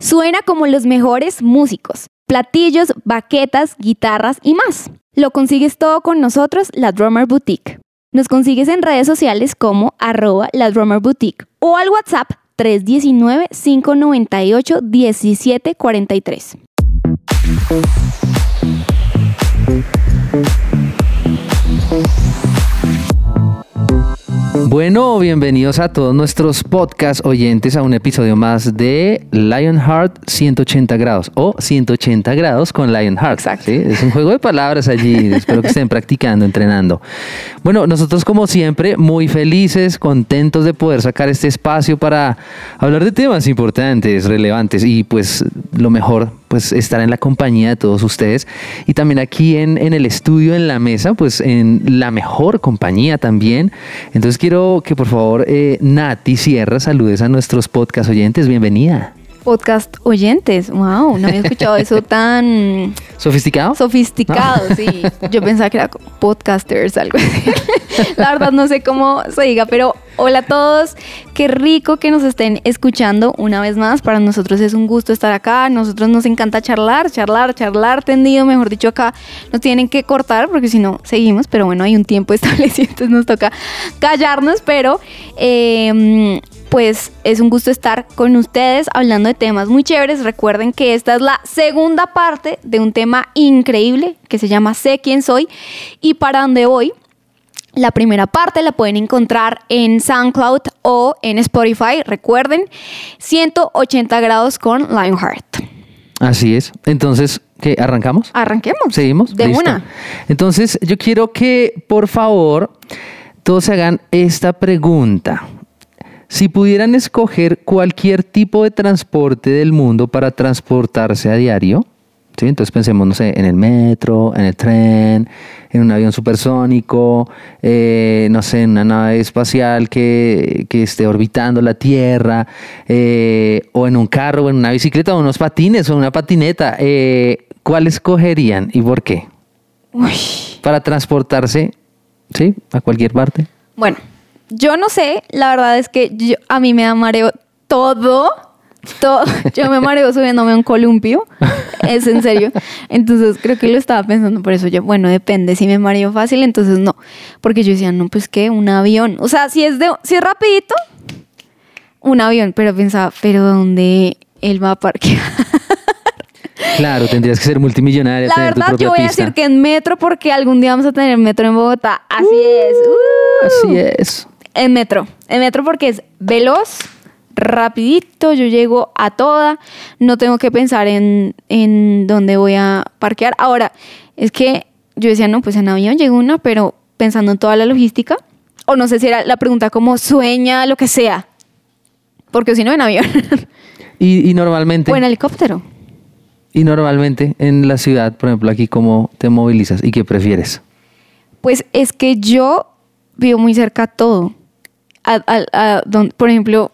Suena como los mejores músicos. Platillos, baquetas, guitarras y más. Lo consigues todo con nosotros, la Drummer Boutique. Nos consigues en redes sociales como arroba la Drummer Boutique o al WhatsApp 319-598-1743. Bueno, bienvenidos a todos nuestros podcast oyentes a un episodio más de Lionheart 180 grados o 180 grados con Lionheart. Exacto. ¿sí? Es un juego de palabras allí. Espero que estén practicando, entrenando. Bueno, nosotros como siempre muy felices, contentos de poder sacar este espacio para hablar de temas importantes, relevantes y pues lo mejor pues estar en la compañía de todos ustedes y también aquí en, en, el estudio, en la mesa, pues en la mejor compañía también. Entonces quiero que por favor eh, Nati Sierra saludes a nuestros podcast oyentes. Bienvenida. Podcast oyentes, wow, no había escuchado eso tan sofisticado. Sofisticado, no. sí. Yo pensaba que era podcasters, algo así. La verdad no sé cómo se diga, pero hola a todos. Qué rico que nos estén escuchando una vez más. Para nosotros es un gusto estar acá. Nosotros nos encanta charlar, charlar, charlar tendido, mejor dicho, acá nos tienen que cortar porque si no seguimos, pero bueno, hay un tiempo establecido, entonces nos toca callarnos, pero eh, pues es un gusto estar con ustedes hablando de temas muy chéveres. Recuerden que esta es la segunda parte de un tema increíble que se llama Sé quién soy y para dónde voy. La primera parte la pueden encontrar en SoundCloud o en Spotify. Recuerden, 180 grados con Lionheart. Así es. Entonces, ¿qué? ¿Arrancamos? Arranquemos. ¿Seguimos? De Listo. una. Entonces, yo quiero que, por favor, todos se hagan esta pregunta. Si pudieran escoger cualquier tipo de transporte del mundo para transportarse a diario, ¿sí? entonces pensemos, no sé, en el metro, en el tren, en un avión supersónico, eh, no sé, en una nave espacial que, que esté orbitando la Tierra, eh, o en un carro, o en una bicicleta, o unos patines, o una patineta, eh, ¿cuál escogerían y por qué? Uy. Para transportarse, ¿sí? A cualquier parte. Bueno, yo no sé, la verdad es que yo, a mí me da mareo todo, todo. Yo me mareo subiéndome a un columpio, es en serio. Entonces creo que lo estaba pensando por eso. Yo, bueno, depende, si me mareo fácil, entonces no. Porque yo decía, no, pues que un avión. O sea, si es, de, si es rapidito, un avión, pero pensaba, pero ¿dónde él va a parquear? Claro, tendrías que ser multimillonaria. La tener verdad, yo voy a pista. decir que en metro, porque algún día vamos a tener metro en Bogotá. Así es. Uh. Así es. En metro. En metro porque es veloz, rapidito, yo llego a toda, no tengo que pensar en, en dónde voy a parquear. Ahora, es que yo decía, no, pues en avión llega una, pero pensando en toda la logística, o no sé si era la pregunta como sueña, lo que sea, porque si no en avión, Y, y normalmente, o en helicóptero. y normalmente en la ciudad, por ejemplo, aquí, ¿cómo te movilizas y qué prefieres? Pues es que yo vivo muy cerca a todo. A- a- a don- por ejemplo,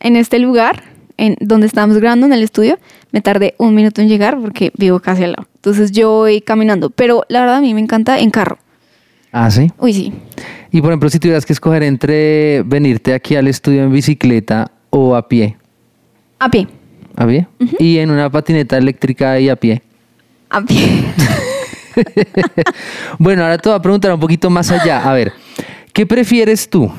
en este lugar, en donde estamos grabando en el estudio, me tardé un minuto en llegar porque vivo casi al lado. Entonces yo voy caminando. Pero la verdad a mí me encanta en carro. Ah, sí. Uy, sí. Y por ejemplo, si tuvieras que escoger entre venirte aquí al estudio en bicicleta o a pie. A pie. ¿A pie? Y en una patineta eléctrica y a pie. A pie. Bueno, ahora te voy a preguntar un poquito más allá. A ver, ¿qué prefieres tú?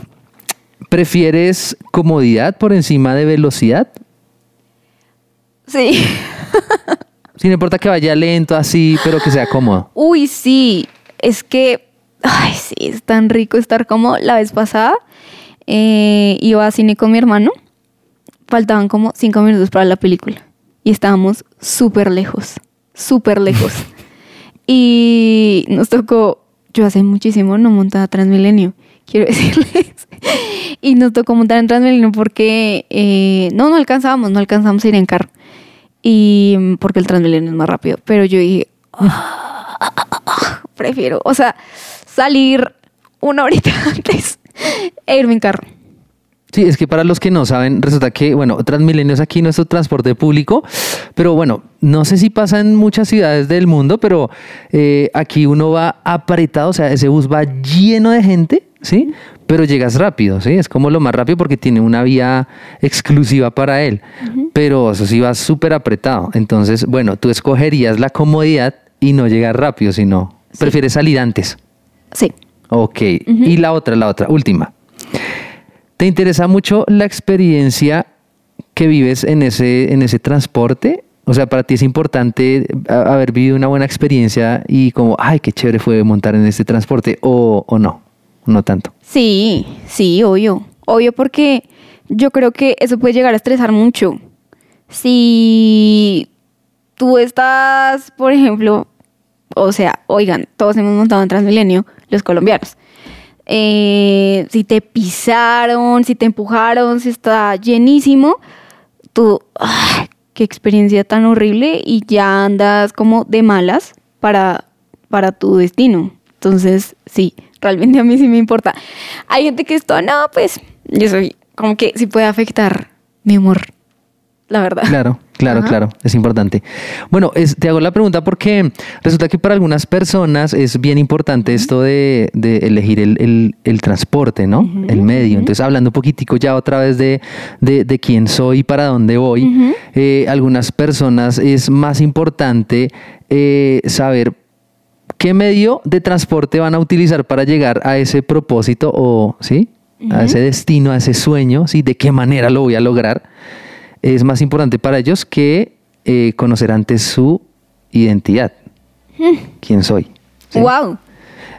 ¿Prefieres comodidad por encima de velocidad? sí. Sin importa que vaya lento así, pero que sea cómodo. Uy, sí. Es que, ay, sí, es tan rico estar como la vez pasada. eh, iba a cine con mi hermano. Faltaban como cinco minutos para la película. Y estábamos súper lejos, súper lejos. y nos tocó, yo hace muchísimo no montaba Transmilenio, quiero decirles. y nos tocó montar en Transmilenio porque eh, no, no alcanzábamos, no alcanzábamos a ir en carro. Y mm, porque el Transmilenio es más rápido. Pero yo dije, "Ah, prefiero, o sea, salir una horita antes e irme en carro. Sí, es que para los que no saben, resulta que, bueno, Transmilenio es aquí nuestro transporte público, pero bueno, no sé si pasa en muchas ciudades del mundo, pero eh, aquí uno va apretado, o sea, ese bus va lleno de gente, ¿sí? Pero llegas rápido, ¿sí? Es como lo más rápido porque tiene una vía exclusiva para él, pero eso sí va súper apretado. Entonces, bueno, tú escogerías la comodidad y no llegar rápido, sino prefieres salir antes. Sí. Ok, y la otra, la otra, última. ¿Te interesa mucho la experiencia que vives en ese, en ese transporte? O sea, para ti es importante haber vivido una buena experiencia y como, ay, qué chévere fue montar en este transporte, o, o no, no tanto. Sí, sí, obvio. Obvio porque yo creo que eso puede llegar a estresar mucho. Si tú estás, por ejemplo, o sea, oigan, todos hemos montado en Transmilenio, los colombianos. Eh, si te pisaron, si te empujaron, si está llenísimo, tú, qué experiencia tan horrible y ya andas como de malas para, para tu destino. Entonces, sí, realmente a mí sí me importa. Hay gente que esto, no, pues yo soy como que sí puede afectar mi humor, la verdad. Claro. Claro, claro, es importante. Bueno, te hago la pregunta porque resulta que para algunas personas es bien importante esto de, elegir el, transporte, ¿no? el medio. Entonces, hablando un poquitico ya otra vez de, quién soy y para dónde voy, eh, algunas personas es más importante eh, saber qué medio de transporte van a utilizar para llegar a ese propósito o, ¿sí? A ese destino, a ese sueño, ¿sí? De qué manera lo voy a lograr es más importante para ellos que eh, conocer antes su identidad. Hmm. ¿Quién soy? Wow.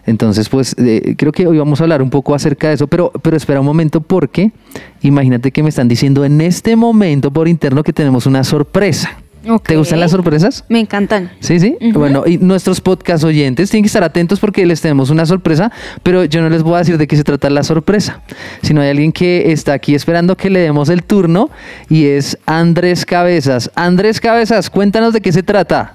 Entonces, pues eh, creo que hoy vamos a hablar un poco acerca de eso, pero, pero espera un momento porque imagínate que me están diciendo en este momento por interno que tenemos una sorpresa. ¿Te gustan las sorpresas? Me encantan. Sí, sí. Bueno, y nuestros podcast oyentes tienen que estar atentos porque les tenemos una sorpresa, pero yo no les voy a decir de qué se trata la sorpresa, sino hay alguien que está aquí esperando que le demos el turno y es Andrés Cabezas. Andrés Cabezas, cuéntanos de qué se trata.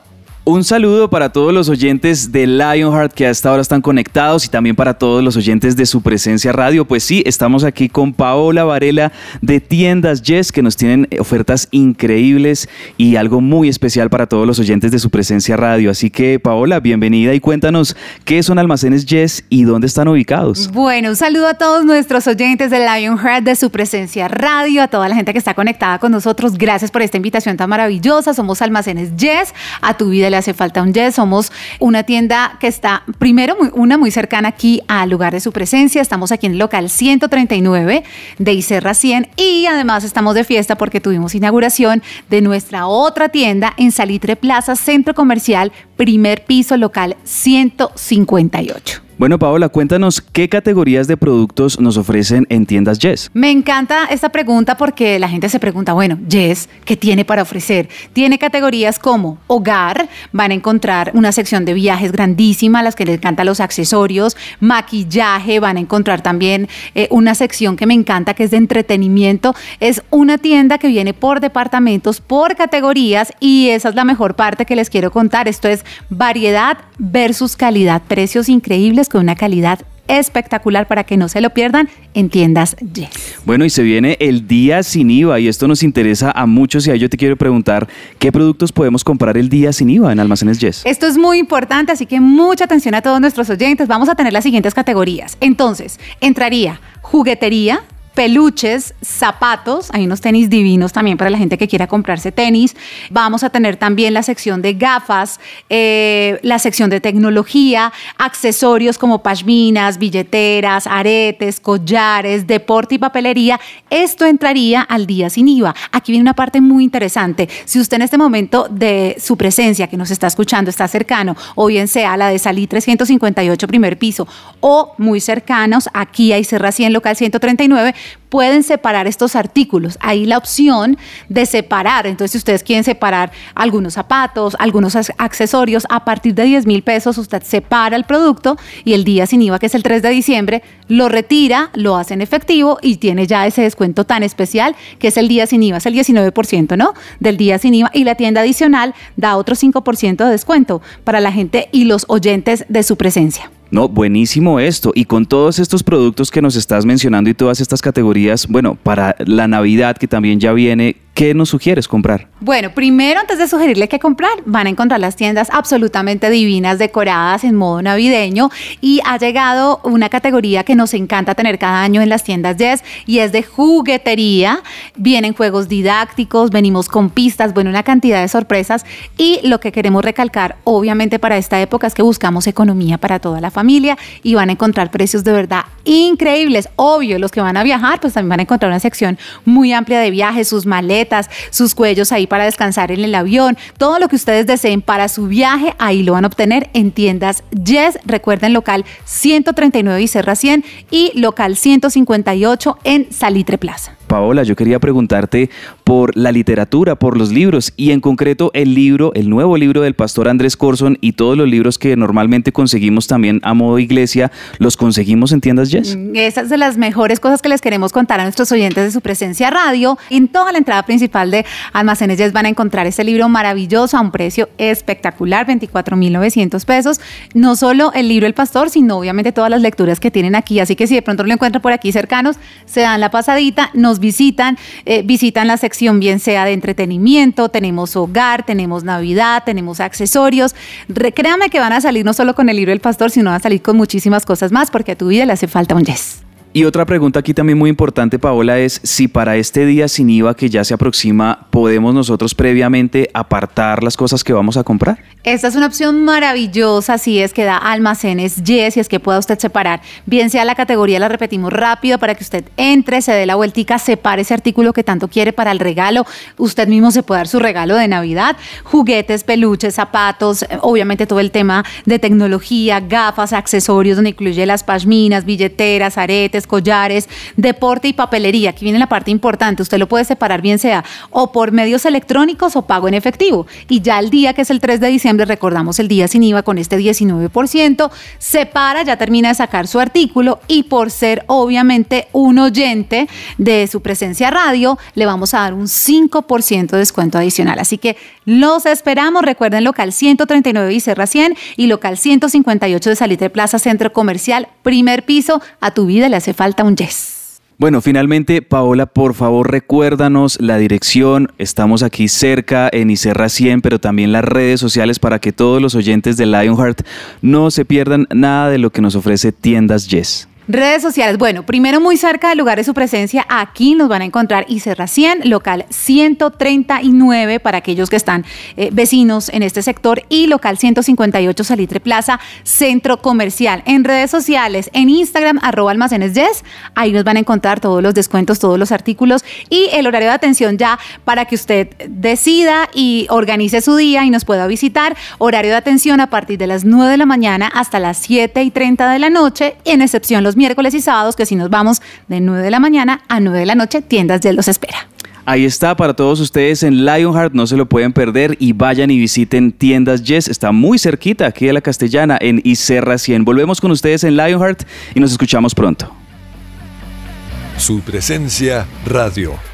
Un saludo para todos los oyentes de Lionheart que hasta ahora están conectados y también para todos los oyentes de su presencia radio. Pues sí, estamos aquí con Paola Varela de Tiendas Yes que nos tienen ofertas increíbles y algo muy especial para todos los oyentes de su presencia radio. Así que Paola, bienvenida y cuéntanos qué son almacenes Yes y dónde están ubicados. Bueno, un saludo a todos nuestros oyentes de Lionheart de su presencia radio, a toda la gente que está conectada con nosotros. Gracias por esta invitación tan maravillosa. Somos almacenes Yes, a tu vida hace falta un Yes. Somos una tienda que está, primero, una muy cercana aquí al lugar de su presencia. Estamos aquí en el local 139 de Icerra 100 y además estamos de fiesta porque tuvimos inauguración de nuestra otra tienda en Salitre Plaza, Centro Comercial, primer piso local 158. Bueno, Paola, cuéntanos qué categorías de productos nos ofrecen en tiendas Yes. Me encanta esta pregunta porque la gente se pregunta, bueno, Yes, ¿qué tiene para ofrecer? Tiene categorías como hogar, van a encontrar una sección de viajes grandísima, las que les encantan los accesorios, maquillaje, van a encontrar también eh, una sección que me encanta que es de entretenimiento. Es una tienda que viene por departamentos, por categorías y esa es la mejor parte que les quiero contar. Esto es variedad versus calidad, precios increíbles con una calidad espectacular para que no se lo pierdan en tiendas Yes. Bueno, y se viene el día sin IVA y esto nos interesa a muchos y a yo te quiero preguntar qué productos podemos comprar el día sin IVA en almacenes Yes. Esto es muy importante, así que mucha atención a todos nuestros oyentes. Vamos a tener las siguientes categorías. Entonces, entraría juguetería, peluches, zapatos, hay unos tenis divinos también para la gente que quiera comprarse tenis. Vamos a tener también la sección de gafas, eh, la sección de tecnología, accesorios como pashminas, billeteras, aretes, collares, deporte y papelería. Esto entraría al día sin IVA. Aquí viene una parte muy interesante. Si usted en este momento de su presencia que nos está escuchando está cercano, o bien sea la de Salí 358 primer piso, o muy cercanos, aquí hay Serra 100 local 139, pueden separar estos artículos. Hay la opción de separar. Entonces, si ustedes quieren separar algunos zapatos, algunos accesorios, a partir de 10 mil pesos usted separa el producto y el día sin IVA, que es el 3 de diciembre, lo retira, lo hace en efectivo y tiene ya ese descuento tan especial que es el día sin IVA, es el 19%, ¿no? Del día sin IVA y la tienda adicional da otro 5% de descuento para la gente y los oyentes de su presencia. No, buenísimo esto. Y con todos estos productos que nos estás mencionando y todas estas categorías, bueno, para la Navidad que también ya viene, ¿qué nos sugieres comprar? Bueno, primero antes de sugerirle qué comprar, van a encontrar las tiendas absolutamente divinas, decoradas en modo navideño y ha llegado una categoría que nos encanta tener cada año en las tiendas Yes y es de juguetería. Vienen juegos didácticos, venimos con pistas, bueno, una cantidad de sorpresas y lo que queremos recalcar obviamente para esta época es que buscamos economía para toda la familia y van a encontrar precios de verdad increíbles. Obvio, los que van a viajar, pues también van a encontrar una sección muy amplia de viajes, sus maletas, sus cuellos ahí para descansar en el avión, todo lo que ustedes deseen para su viaje, ahí lo van a obtener en tiendas Yes. Recuerden local 139 y Serra 100 y local 158 en Salitre Plaza. Paola, yo quería preguntarte por la literatura, por los libros y en concreto el libro, el nuevo libro del pastor Andrés Corson y todos los libros que normalmente conseguimos también a modo iglesia, ¿los conseguimos en tiendas Yes? Mm, Esas es de las mejores cosas que les queremos contar a nuestros oyentes de su presencia radio. En toda la entrada principal de Almacenes Yes van a encontrar este libro maravilloso a un precio espectacular, 24.900 pesos. No solo el libro El Pastor, sino obviamente todas las lecturas que tienen aquí. Así que si de pronto lo encuentran por aquí cercanos, se dan la pasadita, nos visitan, eh, visitan la sección bien sea de entretenimiento, tenemos hogar, tenemos Navidad, tenemos accesorios. créanme que van a salir no solo con el libro del pastor, sino van a salir con muchísimas cosas más porque a tu vida le hace falta un yes. Y otra pregunta aquí también muy importante, Paola, es si para este día sin IVA que ya se aproxima, podemos nosotros previamente apartar las cosas que vamos a comprar. Esta es una opción maravillosa, si es que da almacenes Yes, si es que pueda usted separar, bien sea la categoría, la repetimos rápido para que usted entre, se dé la vueltica, separe ese artículo que tanto quiere para el regalo, usted mismo se puede dar su regalo de Navidad, juguetes, peluches, zapatos, obviamente todo el tema de tecnología, gafas, accesorios, donde incluye las pashminas, billeteras, aretes, collares, deporte y papelería. Aquí viene la parte importante. Usted lo puede separar bien sea o por medios electrónicos o pago en efectivo. Y ya el día que es el 3 de diciembre, recordamos el día sin IVA con este 19%, separa, ya termina de sacar su artículo y por ser obviamente un oyente de su presencia radio, le vamos a dar un 5% de descuento adicional. Así que los esperamos. Recuerden local 139 y Serra 100 y local 158 de Salitre Plaza Centro Comercial, primer piso. A tu vida le hace falta un yes. Bueno, finalmente, Paola, por favor recuérdanos la dirección. Estamos aquí cerca en Icerra 100, pero también las redes sociales para que todos los oyentes de Lionheart no se pierdan nada de lo que nos ofrece Tiendas Yes. Redes sociales. Bueno, primero muy cerca del lugar de su presencia, aquí nos van a encontrar Icerra 100, local 139 para aquellos que están eh, vecinos en este sector y local 158 Salitre Plaza, centro comercial. En redes sociales, en Instagram, arroba almacenes yes, ahí nos van a encontrar todos los descuentos, todos los artículos y el horario de atención ya para que usted decida y organice su día y nos pueda visitar. Horario de atención a partir de las 9 de la mañana hasta las 7 y 30 de la noche, en excepción los miércoles y sábados, que si nos vamos de 9 de la mañana a 9 de la noche, Tiendas de los espera. Ahí está para todos ustedes en Lionheart, no se lo pueden perder y vayan y visiten tiendas Yes, está muy cerquita aquí de la Castellana en Icerra 100. Volvemos con ustedes en Lionheart y nos escuchamos pronto. Su presencia radio.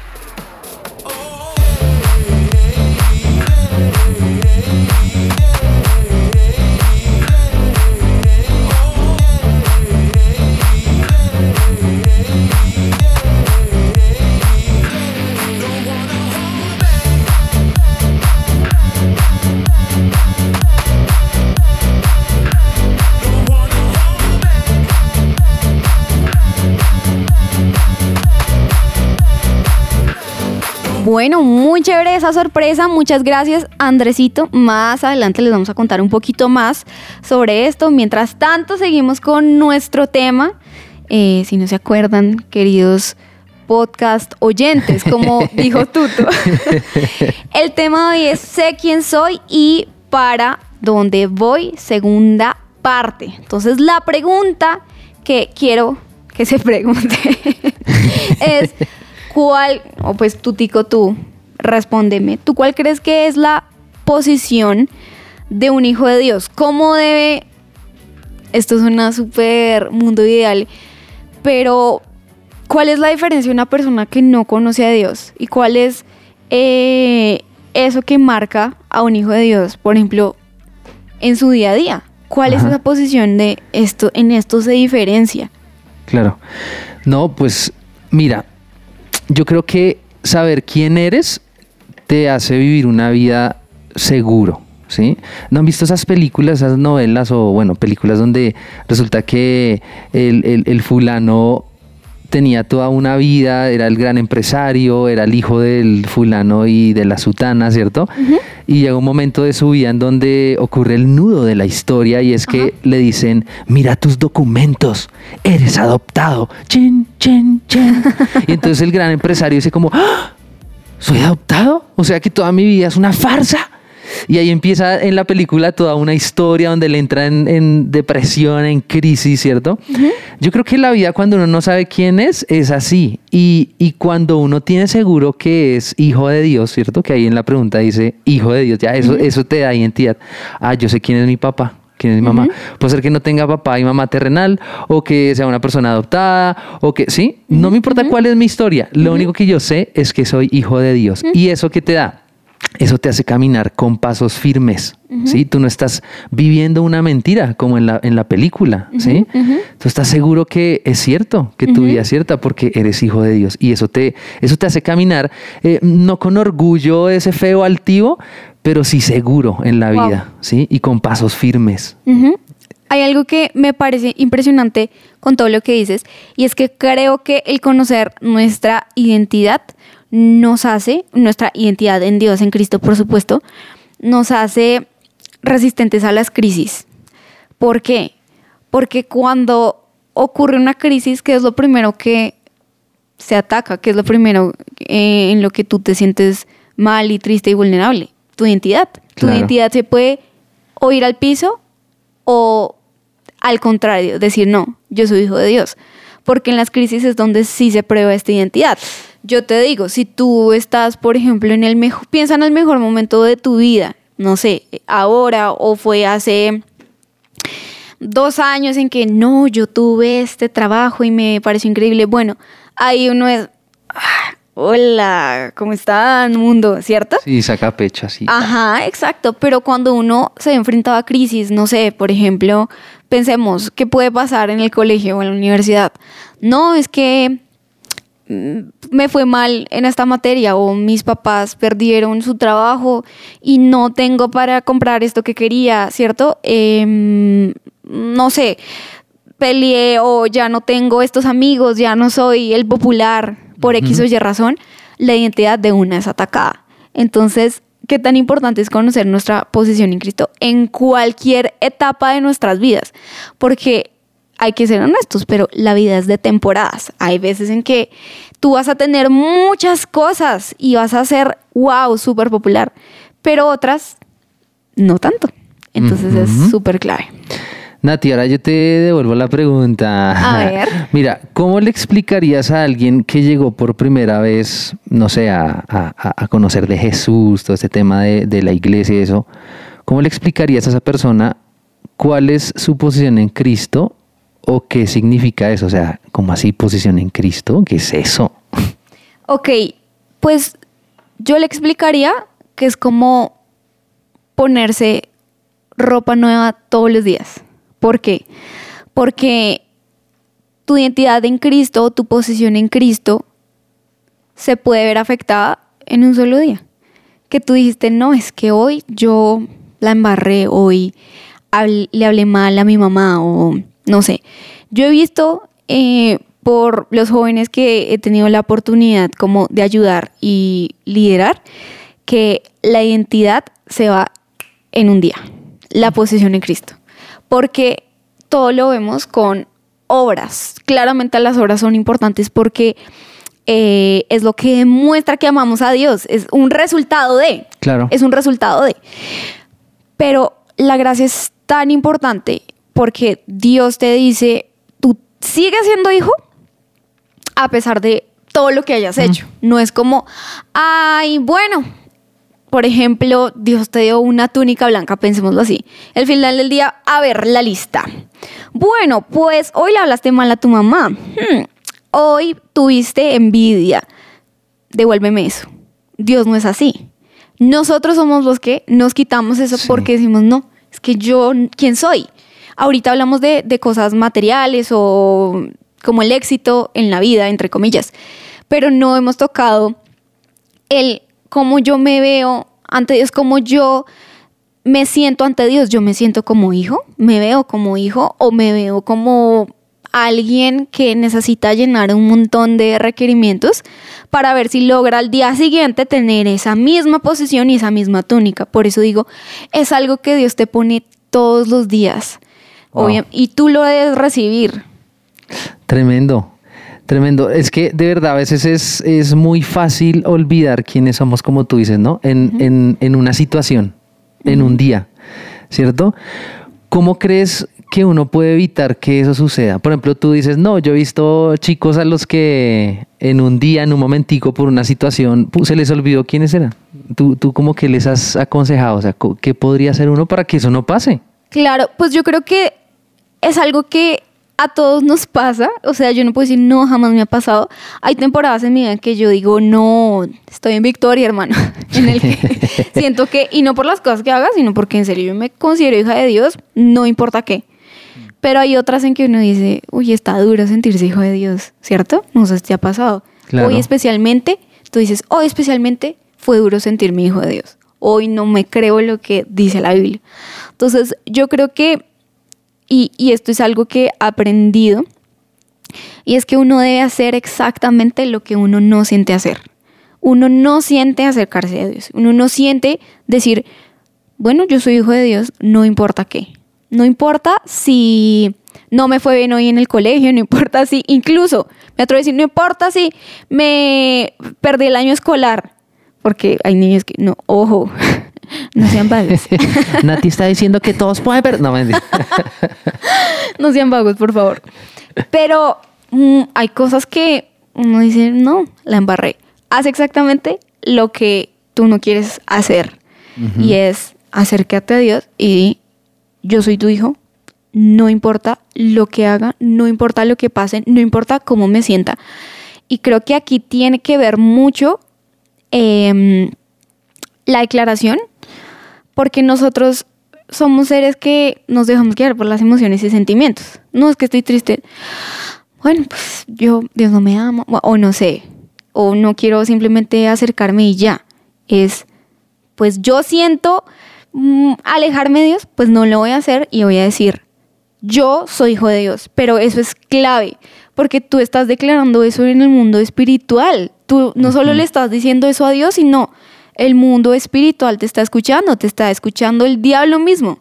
Bueno, muy chévere esa sorpresa. Muchas gracias, Andresito. Más adelante les vamos a contar un poquito más sobre esto. Mientras tanto, seguimos con nuestro tema. Eh, si no se acuerdan, queridos podcast oyentes, como dijo Tuto. El tema de hoy es Sé quién soy y para dónde voy, segunda parte. Entonces, la pregunta que quiero que se pregunte es cuál, o pues tú tico tú, respóndeme, ¿tú cuál crees que es la posición de un hijo de Dios? ¿Cómo debe, esto es una súper mundo ideal, pero ¿cuál es la diferencia de una persona que no conoce a Dios? ¿Y cuál es eh, eso que marca a un hijo de Dios, por ejemplo, en su día a día? ¿Cuál es esa posición de esto, en esto se diferencia? Claro. No, pues mira, yo creo que saber quién eres te hace vivir una vida seguro. ¿Sí? ¿No han visto esas películas, esas novelas o, bueno, películas donde resulta que el, el- el fulano tenía toda una vida, era el gran empresario, era el hijo del fulano y de la sutana, ¿cierto? Y llega un momento de su vida en donde ocurre el nudo de la historia y es que le dicen, mira tus documentos, eres adoptado. Chin, y entonces el gran empresario dice como, "¡Ah! ¿soy adoptado? O sea que toda mi vida es una farsa. Y ahí empieza en la película toda una historia donde le entra en, en depresión, en crisis, ¿cierto? Yo creo que la vida cuando uno no sabe quién es, es así. Y, y cuando uno tiene seguro que es hijo de Dios, ¿cierto? Que ahí en la pregunta dice hijo de Dios, ya eso, eso te da identidad. Ah, yo sé quién es mi papá. ¿Quién es mi mamá? Puede ser que no tenga papá y mamá terrenal, o que sea una persona adoptada, o que, ¿sí? No me importa cuál es mi historia. Lo único que yo sé es que soy hijo de Dios. ¿Y eso qué te da? Eso te hace caminar con pasos firmes, ¿sí? Tú no estás viviendo una mentira como en la, en la película, ¿sí? Tú estás seguro que es cierto, que tu vida es cierta porque eres hijo de Dios y eso te, eso te hace caminar eh, no con orgullo ese feo altivo, pero sí seguro en la Wow. vida, ¿sí? Y con pasos firmes. Hay algo que me parece impresionante con todo lo que dices y es que creo que el conocer nuestra identidad nos hace, nuestra identidad en Dios, en Cristo, por supuesto, nos hace resistentes a las crisis. ¿Por qué? Porque cuando ocurre una crisis, ¿qué es lo primero que se ataca? ¿Qué es lo primero eh, en lo que tú te sientes mal y triste y vulnerable? Tu identidad. Tu Claro. identidad se puede o ir al piso o al contrario, decir no, yo soy hijo de Dios. Porque en las crisis es donde sí se prueba esta identidad. Yo te digo, si tú estás, por ejemplo, en el mejor, piensa en el mejor momento de tu vida, no sé, ahora o fue hace dos años en que no, yo tuve este trabajo y me pareció increíble. Bueno, ahí uno es, "Ah, hola, ¿cómo están, mundo? ¿Cierto? Sí, saca pecho así. Ajá, exacto. Pero cuando uno se enfrentaba a crisis, no sé, por ejemplo, pensemos, ¿qué puede pasar en el colegio o en la universidad? No, es que me fue mal en esta materia o mis papás perdieron su trabajo y no tengo para comprar esto que quería, ¿cierto? Em, no sé, peleé o ya no tengo estos amigos, ya no soy el popular por X o Y razón, la identidad de una es atacada. Entonces, ¿qué tan importante es conocer nuestra posición en Cristo en cualquier etapa de nuestras vidas? Porque hay que ser honestos, pero la vida es de temporadas. Hay veces en que tú vas a tener muchas cosas y vas a ser, wow, súper popular, pero otras no tanto. Entonces es súper clave. Nati, ahora yo te devuelvo la pregunta. A ver. Mira, ¿cómo le explicarías a alguien que llegó por primera vez, no sé, a, a- a conocer de Jesús, todo este tema de, de la iglesia y eso? ¿Cómo le explicarías a esa persona cuál es su posición en Cristo o qué significa eso? O sea, ¿cómo así posición en Cristo? ¿Qué es eso? Ok, pues yo le explicaría que es como ponerse ropa nueva todos los días. ¿Por qué? Porque tu identidad en Cristo tu posición en Cristo se puede ver afectada en un solo día. Que tú dijiste, no, es que hoy yo la embarré, hoy le hablé mal a mi mamá o no sé. Yo he visto eh, por los jóvenes que he tenido la oportunidad como de ayudar y liderar que la identidad se va en un día, la posición en Cristo. Porque todo lo vemos con obras. Claramente las obras son importantes porque eh, es lo que demuestra que amamos a Dios. Es un resultado de. Claro. Es un resultado de. Pero la gracia es tan importante porque Dios te dice, tú sigues siendo hijo, a pesar de todo lo que hayas hecho. No es como, ay, bueno, por ejemplo, Dios te dio una túnica blanca, pensémoslo así. El final del día, a ver, la lista. Bueno, pues hoy le hablaste mal a tu mamá. Hmm, Hoy tuviste envidia. Devuélveme eso. Dios no es así. Nosotros somos los que nos quitamos eso Sí. porque decimos, no, es que yo, ¿quién soy? Ahorita hablamos de, cosas materiales o como el éxito en la vida, entre comillas, pero no hemos tocado el cómo yo me veo ante Dios, cómo yo me siento ante Dios. Yo me siento como hijo, me veo como hijo o me veo como alguien que necesita llenar un montón de requerimientos para ver si logra al día siguiente tener esa misma posición y esa misma túnica. Por eso digo, es algo que Dios te pone todos los días. Wow. Y tú lo debes recibir. Tremendo, tremendo. Es que de verdad a veces es, es muy fácil olvidar quiénes somos, como tú dices, ¿no? En, en- en una situación, en un día, ¿cierto? ¿Cómo crees que uno puede evitar que eso suceda? Por ejemplo, tú dices, no, yo he visto chicos a los que en un día, en un momentico, por una situación, se les olvidó quiénes eran. ¿Tú, tú como que les has aconsejado? O sea, ¿qué podría hacer uno para que eso no pase? Claro, pues yo creo que es algo que a todos nos pasa. O sea, yo no puedo decir, no, jamás me ha pasado. Hay temporadas en mi vida en que yo digo, no, estoy en victoria, hermano. en el que siento que, y no por las cosas que haga, sino porque en serio yo me considero hija de Dios, no importa qué. Pero hay otras en que uno dice, uy, está duro sentirse hijo de Dios, ¿cierto? No sé si te ha pasado. Claro. Hoy especialmente, tú dices, hoy especialmente fue duro sentirme hijo de Dios. Hoy no me creo lo que dice la Biblia. Entonces, yo creo que, y, y esto es algo que he aprendido, y es que uno debe hacer exactamente lo que uno no siente hacer. Uno no siente acercarse a Dios. Uno no siente decir, bueno, yo soy hijo de Dios, no importa qué. No importa si no me fue bien hoy en el colegio, no importa si, incluso, me atrevo a decir, no importa si me perdí el año escolar, porque hay niños que, no, ojo, no sean vagos, Nati está diciendo que todos pueden ver. No, mentira. no sean vagos, por favor. Pero mm, hay cosas que uno dice, no, la embarré. Haz exactamente lo que tú no quieres hacer. Y es acércate a Dios y di, yo soy tu hijo, no importa lo que haga, no importa lo que pase, no importa cómo me sienta. Y creo que aquí tiene que ver mucho em, la declaración, porque nosotros somos seres que nos dejamos guiar por las emociones y sentimientos. No es que estoy triste. Bueno, pues yo, Dios no me ama, o, no sé, o no quiero simplemente acercarme y ya. Es, pues yo siento mm, alejarme de Dios, pues no lo voy a hacer y voy a decir, yo soy hijo de Dios, pero eso es clave, porque tú estás declarando eso en el mundo espiritual. Tú no solo le estás diciendo eso a Dios, sino el mundo espiritual te está escuchando, te está escuchando el diablo mismo,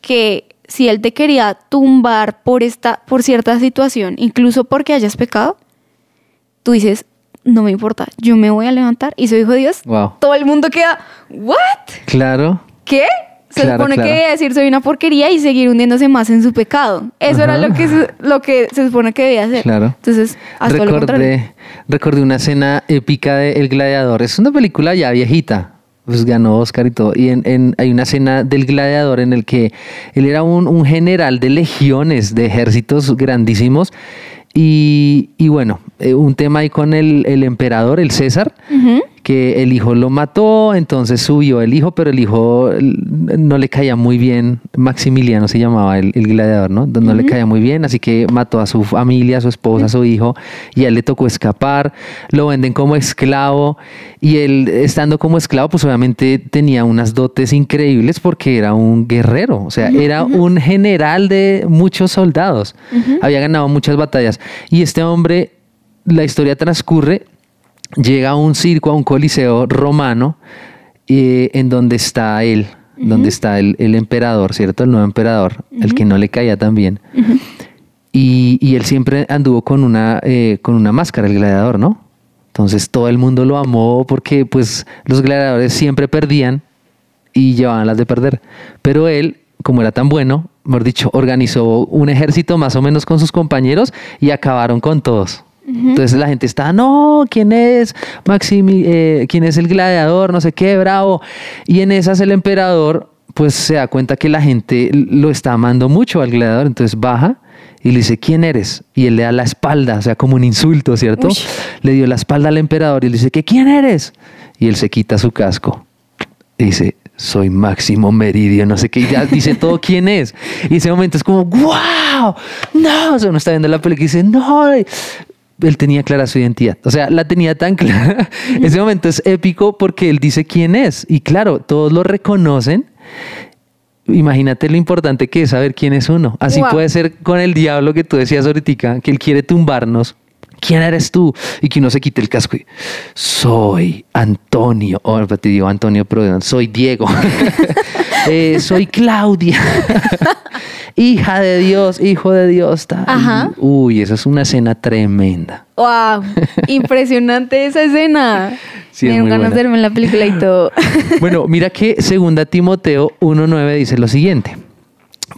que si él te quería tumbar por esta por cierta situación, incluso porque hayas pecado, tú dices, no me importa, yo me voy a levantar y soy hijo de Dios. Wow. Todo el mundo queda, ¿what? Claro. ¿Qué? Se Claro, supone claro. que decir soy una porquería y seguir hundiéndose más en su pecado. Eso era lo que, se, lo que se supone que debía hacer. Claro. Entonces, lo contrario. Recordé, recordé una escena épica de El Gladiador. Es una película ya viejita. Pues ganó Oscar y todo. Y en, en- hay una escena del gladiador en el que él era un, un general de legiones, de ejércitos grandísimos. Y, y bueno, eh, un tema ahí con el, el emperador, el César, Ujú. Que el hijo lo mató, entonces subió el hijo, pero el hijo no le caía muy bien. Maximiliano se llamaba el, el gladiador, ¿no? No le caía muy bien, así que mató a su familia, a su esposa, a su hijo, y a él le tocó escapar. Lo venden como esclavo, y él, estando como esclavo, pues obviamente tenía unas dotes increíbles porque era un guerrero, o sea, era un general de muchos soldados. Había ganado muchas batallas. Y este hombre, la historia transcurre llega a un circo, a un coliseo romano, eh, en donde está él, donde está el, el emperador, ¿cierto? El nuevo emperador, el que no le caía tan bien. y, y él siempre anduvo con una, eh, con una máscara, el gladiador, ¿no? Entonces todo el mundo lo amó porque pues los gladiadores siempre perdían y llevaban las de perder. Pero él, como era tan bueno, mejor dicho, organizó un ejército más o menos con sus compañeros y acabaron con todos. Entonces la gente está, no, ¿quién es Maximi, eh, quién es el gladiador? No sé qué, bravo. Y en esas el emperador pues se da cuenta que la gente lo está amando mucho al gladiador, entonces baja y le dice, ¿quién eres? Y él le da la espalda, o sea, como un insulto, ¿cierto? Uy. Le dio la espalda al emperador y le dice, ¿qué quién eres? Y él se quita su casco y dice, soy Máximo Meridio, no sé qué, y ya dice todo quién es. Y ese momento es como, ¡wow! No, o sea, uno está viendo la película y dice, no. Él tenía clara su identidad, o sea, la tenía tan clara. Ese momento es épico porque él dice quién es. Y claro, todos lo reconocen. Imagínate lo importante que es saber quién es uno. Así Wow. puede ser con el diablo que tú decías ahorita, que él quiere tumbarnos. ¿Quién eres tú? Y que uno se quite el casco y soy Antonio. O te digo Antonio, pero soy Diego. Eh, soy Claudia. Hija de Dios, hijo de Dios. tal. Ajá. Uy, esa es una escena tremenda. ¡Wow! Impresionante esa escena. Sí, es Me dieron muy ganas buena. de verme en la película y todo. Bueno, mira que segunda Timoteo 1.9 dice lo siguiente.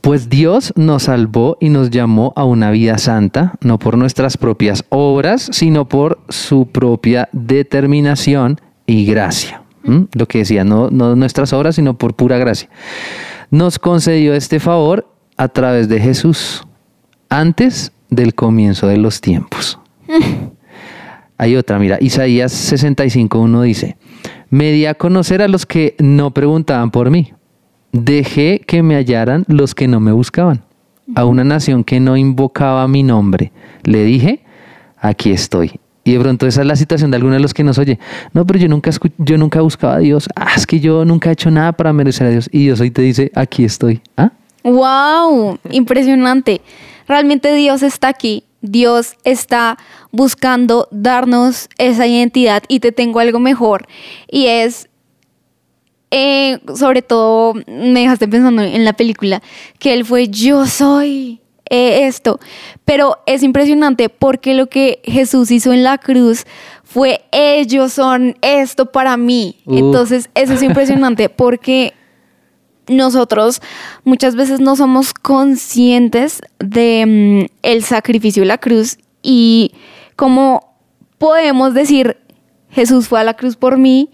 Pues Dios nos salvó y nos llamó a una vida santa, no por nuestras propias obras, sino por su propia determinación y gracia. ¿Mm? Lo que decía, no, no nuestras obras, sino por pura gracia. Nos concedió este favor a través de Jesús, antes del comienzo de los tiempos. Hay otra, mira, Isaías 65.1 dice, me di a conocer a los que no preguntaban por mí, dejé que me hallaran los que no me buscaban, a una nación que no invocaba mi nombre, le dije, aquí estoy. Y de pronto esa es la situación de algunos de los que nos oye. No, pero yo nunca, yo nunca he buscado a Dios. Ah, es que yo nunca he hecho nada para merecer a Dios. Y Dios hoy te dice, aquí estoy. ¿Ah? ¡Wow! Impresionante. Realmente Dios está aquí. Dios está buscando darnos esa identidad y te tengo algo mejor. Y es, eh, sobre todo, me dejaste pensando en la película, que Él fue yo soy eh, esto. Pero es impresionante porque lo que Jesús hizo en la cruz fue ellos son esto para mí. Uh. Entonces, eso es impresionante porque nosotros muchas veces no somos conscientes de mm, el sacrificio de la cruz y cómo podemos decir Jesús fue a la cruz por mí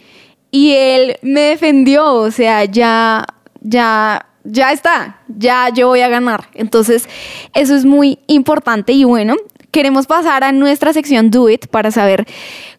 y él me defendió, o sea, ya ya ya está, ya yo voy a ganar. Entonces, eso es muy importante y bueno, queremos pasar a nuestra sección Do It para saber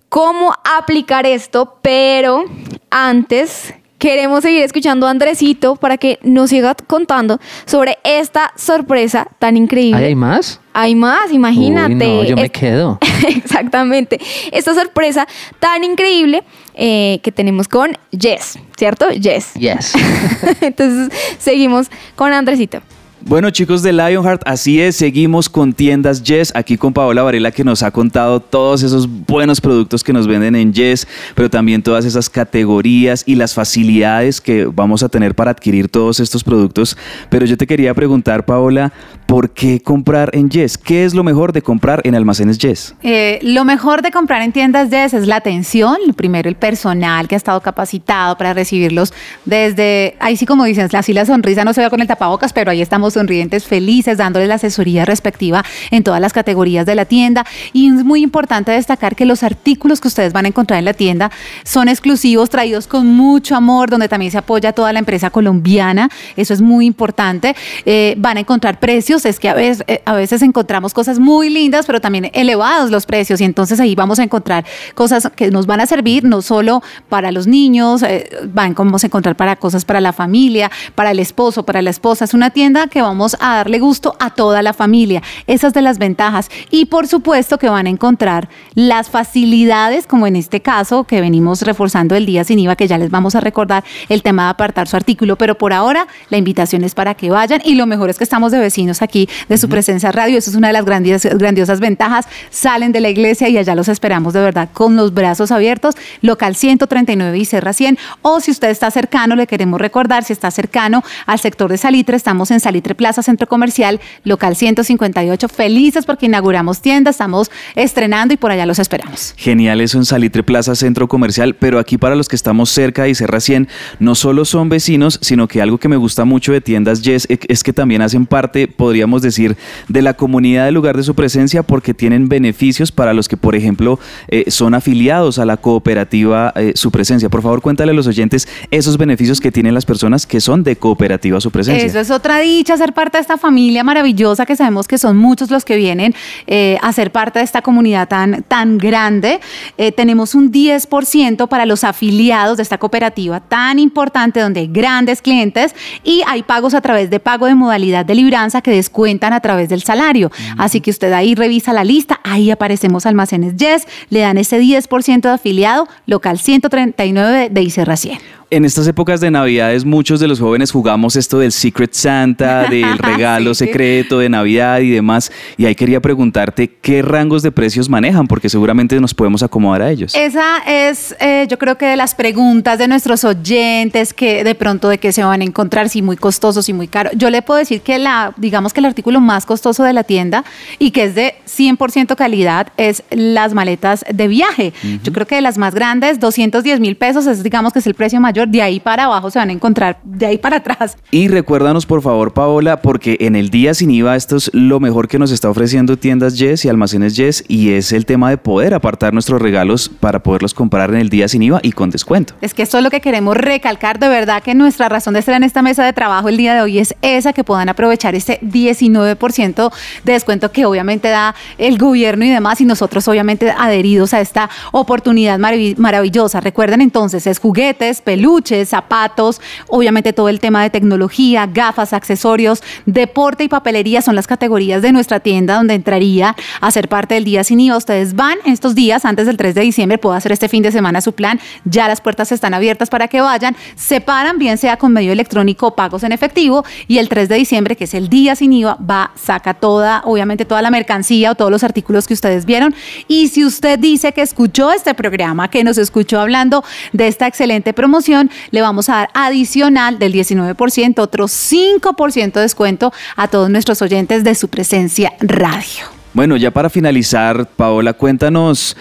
cómo aplicar esto, pero antes queremos seguir escuchando a Andresito para que nos siga contando sobre esta sorpresa tan increíble. ¿Ahí hay más? Hay más, imagínate. Uy, no, yo me Es- quedo. Exactamente. Esta sorpresa tan increíble eh, que tenemos con Jess, ¿cierto? Jess. Yes. Entonces seguimos con Andresito. Bueno chicos de Lionheart, así es, seguimos con tiendas Yes, aquí con Paola Varela que nos ha contado todos esos buenos productos que nos venden en Yes, pero también todas esas categorías y las facilidades que vamos a tener para adquirir todos estos productos. Pero yo te quería preguntar, Paola, ¿por qué comprar en Yes? ¿Qué es lo mejor de comprar en almacenes Yes? Eh, lo mejor de comprar en tiendas Yes es la atención. Primero, el personal que ha estado capacitado para recibirlos desde, ahí sí como dicen, así la sonrisa no se ve con el tapabocas, pero ahí estamos sonrientes, felices, dándoles la asesoría respectiva en todas las categorías de la tienda. Y es muy importante destacar que los artículos que ustedes van a encontrar en la tienda son exclusivos, traídos con mucho amor, donde también se apoya toda la empresa colombiana. Eso es muy importante. Eh, van a encontrar precios, es que a veces, eh, a veces encontramos cosas muy lindas, pero también elevados los precios. Y entonces ahí vamos a encontrar cosas que nos van a servir no solo para los niños, eh, van, vamos a encontrar para cosas para la familia, para el esposo, para la esposa. Es una tienda que vamos a darle gusto a toda la familia. Esas de las ventajas. Y por supuesto que van a encontrar las facilidades, como en este caso que venimos reforzando el día sin IVA, que ya les vamos a recordar el tema de apartar su artículo. Pero por ahora la invitación es para que vayan. Y lo mejor es que estamos de vecinos aquí de su presencia radio. Eso es una de las grandiosas, grandiosas ventajas. Salen de la iglesia y allá los esperamos de verdad con los brazos abiertos. Local 139 y Serra 100. O si usted está cercano, le queremos recordar, si está cercano al sector de Salitre, estamos en Salitre Plaza Centro Comercial, local 158. Felices porque inauguramos tienda, estamos estrenando y por allá los esperamos. Genial eso en Salitre Plaza Centro Comercial, pero aquí para los que estamos cerca de Serra 100, no solo son vecinos, sino que algo que me gusta mucho de tiendas Yes e- es que también hacen parte, podríamos decir, de la comunidad del lugar de su presencia porque tienen beneficios para los que, por ejemplo, eh, son afiliados a la cooperativa eh, su presencia. Por favor, cuéntale a los oyentes esos beneficios que tienen las personas que son de cooperativa su presencia. Eso es otra dicha, ser parte de esta familia maravillosa que sabemos que son muchos los que vienen eh, a ser parte de esta comunidad tan, tan grande. Eh, tenemos un 10% para los afiliados de esta cooperativa tan importante donde hay grandes clientes y hay pagos a través de pago de modalidad de libranza que descuentan a través del salario. Así que usted ahí revisa la lista, ahí aparecemos almacenes Yes, le dan ese 10% de afiliado, local 139 de Icerra 100. En estas épocas de Navidades, muchos de los jóvenes jugamos esto del Secret Santa, del regalo Sí. secreto de Navidad y demás. Y ahí quería preguntarte qué rangos de precios manejan, porque seguramente nos podemos acomodar a ellos. Esa es, eh, yo creo que de las preguntas de nuestros oyentes, que de pronto de qué se van a encontrar, si muy costosos, si muy caro. Yo le puedo decir que la, digamos que el artículo más costoso de la tienda y que es de 100% calidad es las maletas de viaje. Yo creo que de las más grandes, 210 mil pesos, es digamos que es el precio mayor. De ahí para abajo se van a encontrar, de ahí para atrás. Y recuérdanos, por favor, Paola, porque en el día sin IVA esto es lo mejor que nos está ofreciendo tiendas Yes y almacenes Yes y es el tema de poder apartar nuestros regalos para poderlos comprar en el día sin IVA y con descuento. Es que esto es lo que queremos recalcar, de verdad que nuestra razón de estar en esta mesa de trabajo el día de hoy es esa, que puedan aprovechar este 19% de descuento que obviamente da el gobierno y demás, y nosotros obviamente adheridos a esta oportunidad marav- maravillosa. Recuerden entonces, es juguetes, peluches, zapatos, obviamente todo el tema de tecnología, gafas, accesorios, deporte y papelería son las categorías de nuestra tienda donde entraría a ser parte del día sin IVA. Ustedes van estos días antes del 3 de diciembre, puedo hacer este fin de semana su plan, ya las puertas están abiertas para que vayan, separan bien sea con medio electrónico o pagos en efectivo y el 3 de diciembre, que es el día sin IVA, va, saca toda, obviamente toda la mercancía o todos los artículos que ustedes vieron. Y si usted dice que escuchó este programa, que nos escuchó hablando de esta excelente promoción, le vamos a dar adicional del 19%, otro 5% de descuento a todos nuestros oyentes de su presencia radio. Bueno, ya para finalizar, Paola, cuéntanos,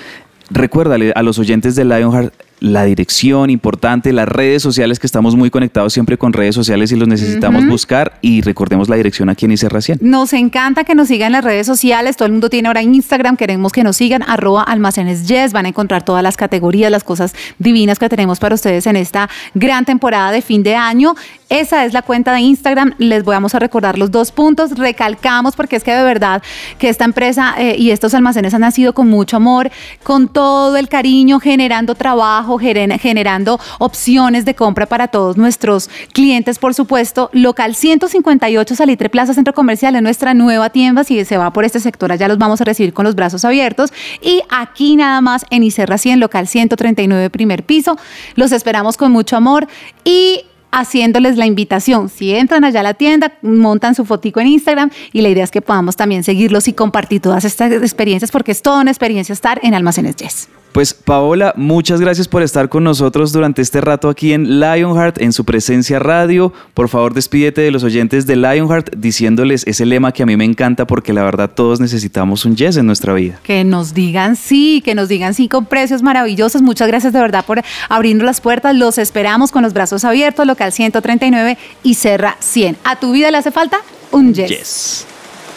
recuérdale a los oyentes de Lionheart la dirección importante, las redes sociales que estamos muy conectados siempre con redes sociales y los necesitamos buscar y recordemos la dirección aquí en ICR 100. Nos encanta que nos sigan en las redes sociales. Todo el mundo tiene ahora Instagram. Queremos que nos sigan. Arroba almacenes yes. Van a encontrar todas las categorías, las cosas divinas que tenemos para ustedes en esta gran temporada de fin de año. Esa es la cuenta de Instagram. Les vamos a recordar los dos puntos. Recalcamos porque es que de verdad que esta empresa eh, y estos almacenes han nacido con mucho amor, con todo el cariño, generando trabajo, generando opciones de compra para todos nuestros clientes, por supuesto. Local 158 Salitre Plaza Centro Comercial es nuestra nueva tienda. Si se va por este sector, allá los vamos a recibir con los brazos abiertos. Y aquí nada más en Icerra 100, local 139, primer piso. Los esperamos con mucho amor y haciéndoles la invitación. Si entran allá a la tienda, montan su fotico en Instagram y la idea es que podamos también seguirlos y compartir todas estas experiencias porque es toda una experiencia estar en Almacenes Yes. Pues Paola, muchas gracias por estar con nosotros durante este rato aquí en Lionheart, en su presencia radio. Por favor, despídete de los oyentes de Lionheart diciéndoles ese lema que a mí me encanta porque la verdad todos necesitamos un yes en nuestra vida. Que nos digan sí, que nos digan sí con precios maravillosos. Muchas gracias de verdad por abrirnos las puertas. Los esperamos con los brazos abiertos, local 139 y Serra 100. ¿A tu vida le hace falta? Un yes. Yes.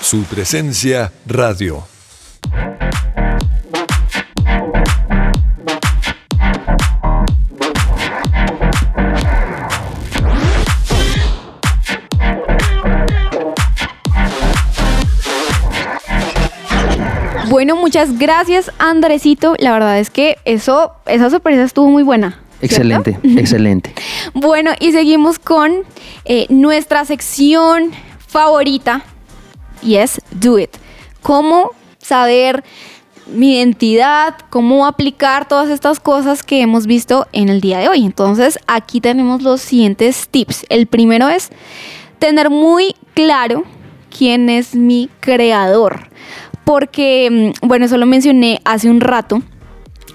Su presencia radio. Bueno, muchas gracias, Andresito. La verdad es que eso, esa sorpresa estuvo muy buena. ¿cierto? Excelente, excelente. Bueno, y seguimos con eh, nuestra sección favorita y es Do It. ¿Cómo saber mi identidad? ¿Cómo aplicar todas estas cosas que hemos visto en el día de hoy? Entonces, aquí tenemos los siguientes tips. El primero es tener muy claro quién es mi creador. Porque, mm, bueno, eso lo mencioné hace un rato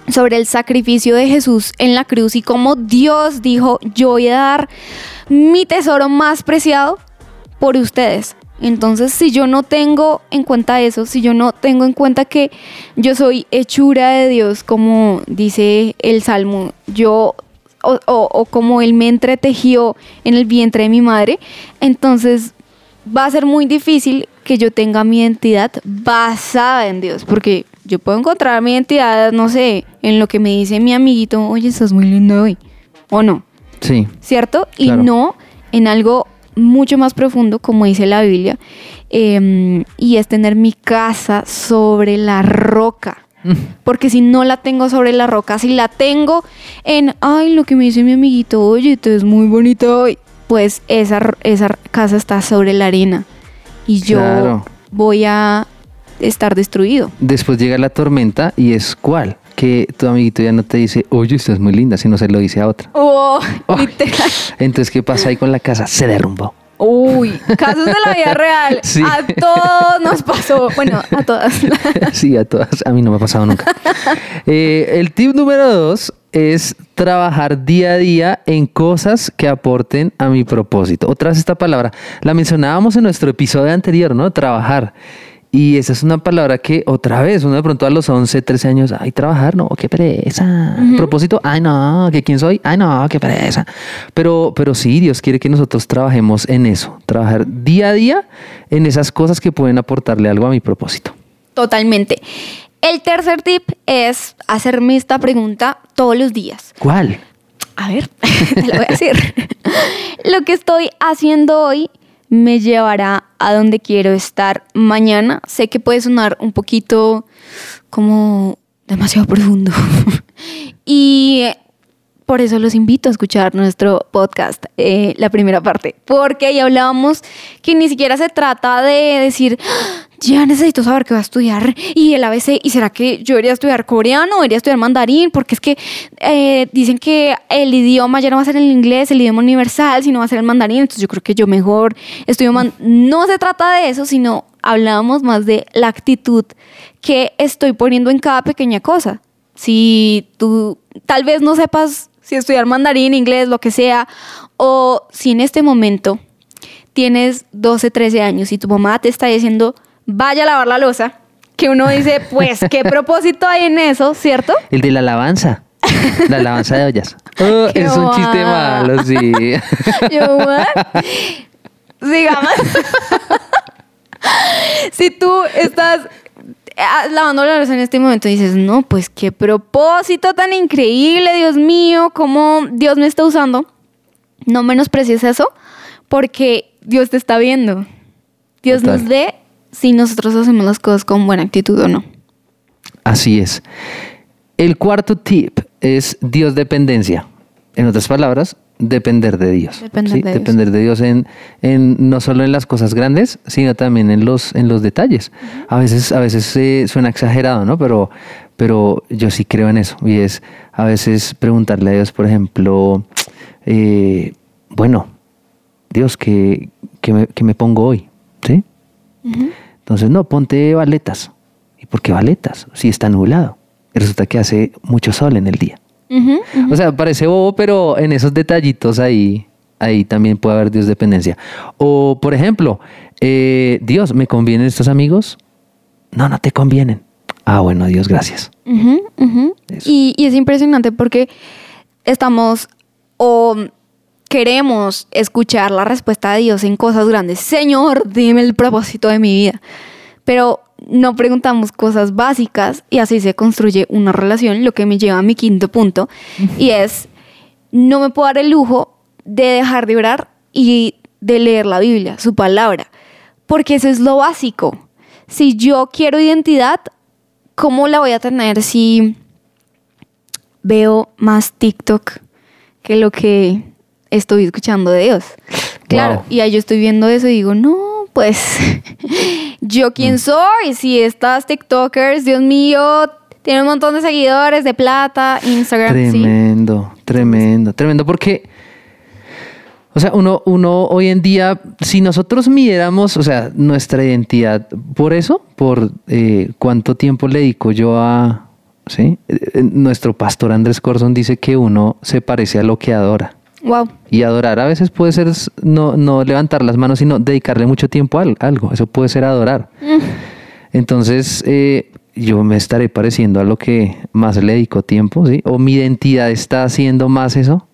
sobre el sacrificio de Jesús en la cruz y cómo Dios dijo, yo voy a dar mi tesoro más preciado por ustedes. Entonces, si yo no tengo en cuenta eso, si yo no tengo en cuenta que yo soy hechura de Dios, como dice el Salmo, yo o, o- como Él me entretejió en el vientre de mi madre, entonces va a ser muy difícil que yo tenga mi identidad basada en Dios, porque yo puedo encontrar mi identidad, no sé, en lo que me dice mi amiguito, oye, estás muy lindo hoy, o no. Sí. ¿cierto? Y Claro. no en algo mucho más profundo, como dice la Biblia, em, y es tener mi casa sobre la roca. Porque si no la tengo sobre la roca, si la tengo en, ay, lo que me dice mi amiguito, oye, tú es muy bonito hoy, pues esa, esa casa está sobre la arena. Y yo Claro. voy a estar destruido. Después llega la tormenta y es cuál? Que tu amiguito ya no te dice, oye, estás muy linda, sino se lo dice a otra. Oh, literal. Entonces, ¿qué pasa ahí con la casa? Se derrumbó. Uy, casos de la vida real. Sí. A todos nos pasó. Bueno, a todas. Sí, a todas. A mí no me ha pasado nunca. Eh, el tip número dos es trabajar día a día en cosas que aporten a mi propósito. Otra vez esta palabra, la mencionábamos en nuestro episodio anterior, ¿no? Trabajar. Y esa es una palabra que otra vez, uno de pronto a los 11, 13 años, ay, trabajar, no, qué pereza. Propósito, ay, no, que quién soy, ay, no, qué pereza. Pero, pero sí, Dios quiere que nosotros trabajemos en eso, trabajar día a día en esas cosas que pueden aportarle algo a mi propósito. Totalmente. El tercer tip es hacerme esta pregunta todos los días. ¿Cuál? A ver, te la voy a decir. Lo que estoy haciendo hoy me llevará a donde quiero estar mañana. Sé que puede sonar un poquito como demasiado profundo. y por eso los invito a escuchar nuestro podcast, eh, la primera parte, porque ahí hablábamos que ni siquiera se trata de decir, "Ah, ya necesito saber qué voy a estudiar y el ABC, y será que yo debería estudiar coreano o debería estudiar mandarín, porque es que eh, dicen que el idioma ya no va a ser el inglés, el idioma universal, sino va a ser el mandarín, entonces yo creo que yo mejor estudio man No se trata de eso, sino hablábamos más de la actitud que estoy poniendo en cada pequeña cosa. Si tú tal vez no sepas si estudiar mandarín, inglés, lo que sea, o si en este momento tienes 12, 13 años y tu mamá te está diciendo, vaya a lavar la losa, que uno dice, pues, ¿qué propósito hay en eso, cierto? El de la alabanza. La alabanza de ollas. Oh, es un chiste malo, sí. Yo. Sigamos. si tú estás lavando la en este momento dices, no, pues qué propósito tan increíble, Dios mío, cómo Dios me está usando, no menosprecies eso, porque Dios te está viendo. Dios Total. nos ve si nosotros hacemos las cosas con buena actitud o no. Así es. El cuarto tip es Dios dependencia. En otras palabras, depender de Dios. Depender ¿sí? de Dios. Depender de Dios en, en no solo en las cosas grandes, sino también en los, en los detalles. A veces, a veces eh, suena exagerado, ¿no? Pero, pero yo sí creo en eso. Y es a veces preguntarle a Dios, por ejemplo, eh, bueno, Dios, ¿qué, qué me, qué me pongo hoy? ¿Sí? Entonces, no, ponte baletas. ¿Y por qué baletas? Si está nublado. Y resulta que hace mucho sol en el día. O sea, parece bobo, pero en esos detallitos ahí, ahí también puede haber Dios dependencia. O, por ejemplo, eh, Dios, ¿me convienen estos amigos? No, no te convienen. Ah, bueno, Dios, gracias. Y, y es impresionante porque estamos o queremos escuchar la respuesta de Dios en cosas grandes. Señor, dime el propósito de mi vida. Pero no preguntamos cosas básicas y así se construye una relación, lo que me lleva a mi quinto punto, y es, no me puedo dar el lujo de dejar de orar y de leer la Biblia, su palabra, porque eso es lo básico. Si yo quiero identidad, ¿cómo la voy a tener si veo más TikTok que lo que estoy escuchando de Dios? Claro, Wow. y ahí yo estoy viendo eso y digo, no, pues, ¿yo quién Mm. soy? Si estas TikTokers, Dios mío, tienen un montón de seguidores de plata, Instagram, sí. Tremendo, tremendo, tremendo, porque, o sea, uno, uno hoy en día, si nosotros midiéramos, o sea, nuestra identidad por eso, por eh, cuánto tiempo le dedico yo a, ¿sí? Eh, eh, Nuestro pastor Andrés Corson dice que uno se parece a lo que adora. Wow. Y adorar a veces puede ser no, no levantar las manos, sino dedicarle mucho tiempo a al- algo. Eso puede ser adorar. Entonces, eh, yo me estaré pareciendo a lo que más le dedico tiempo, ¿sí? O mi identidad está haciendo más eso.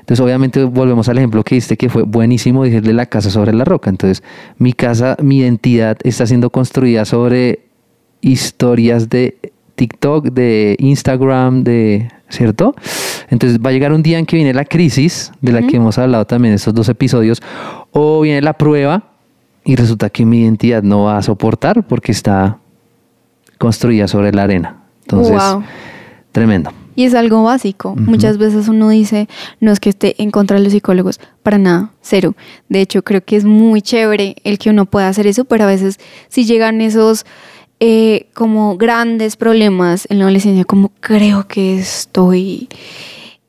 Entonces, obviamente, volvemos al ejemplo que diste, que fue buenísimo, dije, de la casa sobre la roca. Entonces, mi casa, mi identidad está siendo construida sobre historias de TikTok, de Instagram, de, ¿cierto? Entonces va a llegar un día en que viene la crisis, de la que hemos hablado también en estos dos episodios, o viene la prueba y resulta que mi identidad no va a soportar porque está construida sobre la arena. Entonces, Wow. tremendo. Y es algo básico. Muchas veces uno dice, no es que esté en contra de los psicólogos, para nada, cero. De hecho, creo que es muy chévere el que uno pueda hacer eso, pero a veces si llegan esos eh, como grandes problemas en la adolescencia, como creo que estoy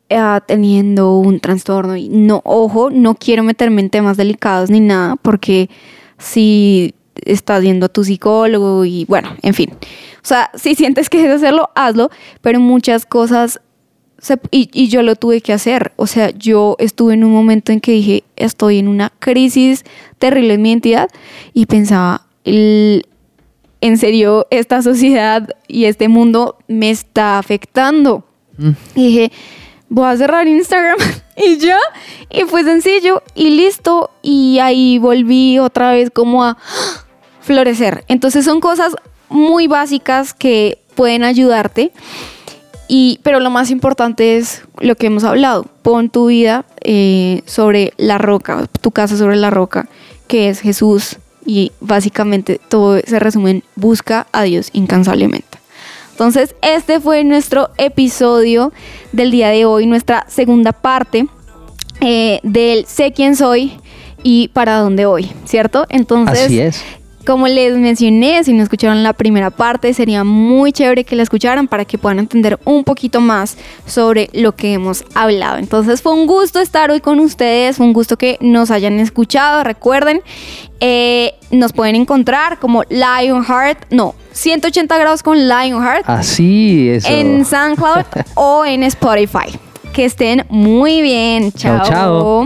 eh, teniendo un trastorno y no, ojo, no quiero meterme en temas delicados ni nada, porque si estás yendo a tu psicólogo y bueno, en fin. O sea, si sientes que debes hacerlo, hazlo, pero muchas cosas, se- y, y yo lo tuve que hacer. O sea, yo estuve en un momento en que dije, estoy en una crisis terrible en mi identidad y pensaba, el- en serio, esta sociedad y este mundo me está afectando. Y dije, voy a cerrar Instagram y ya. Y fue sencillo y listo. Y ahí volví otra vez como a florecer. Entonces son cosas muy básicas que pueden ayudarte. Y, pero lo más importante es lo que hemos hablado. Pon tu vida eh, sobre la roca, tu casa sobre la roca, que es Jesús. Y básicamente todo se resume en busca a Dios incansablemente. Entonces, este fue nuestro episodio del día de hoy, nuestra segunda parte eh, del Sé quién soy y para dónde voy, ¿cierto? Entonces, Así es. Como les mencioné, si no escucharon la primera parte, sería muy chévere que la escucharan para que puedan entender un poquito más sobre lo que hemos hablado. Entonces fue un gusto estar hoy con ustedes, fue un gusto que nos hayan escuchado. Recuerden, eh, nos pueden encontrar como Lionheart, no, 180 grados con Lionheart Así es. en SoundCloud o en Spotify. Que estén muy bien. Chao, Chao. chao.